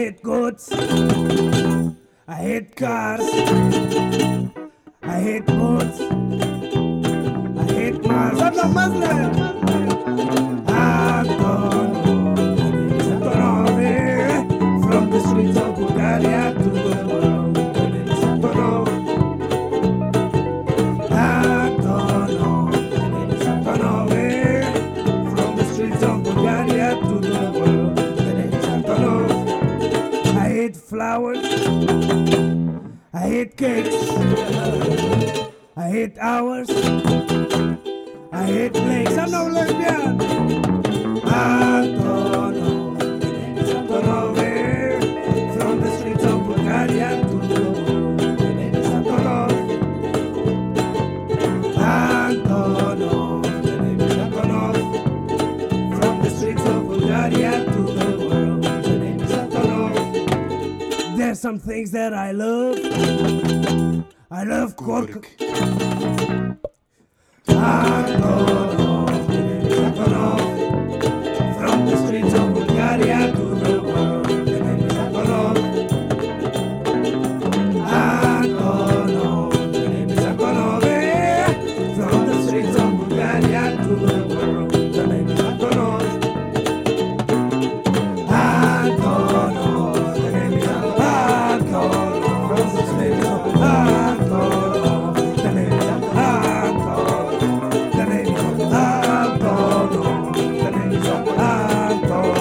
hate goats. I hate cars. I hate boats. I hate Mars. I'm not Muslim. From the streets of Bulgaria to the world, the hate flowers. I hate cakes. I hate hours. I hate plays. I'm no lesbian. some things that I love. I love cork. I love 어.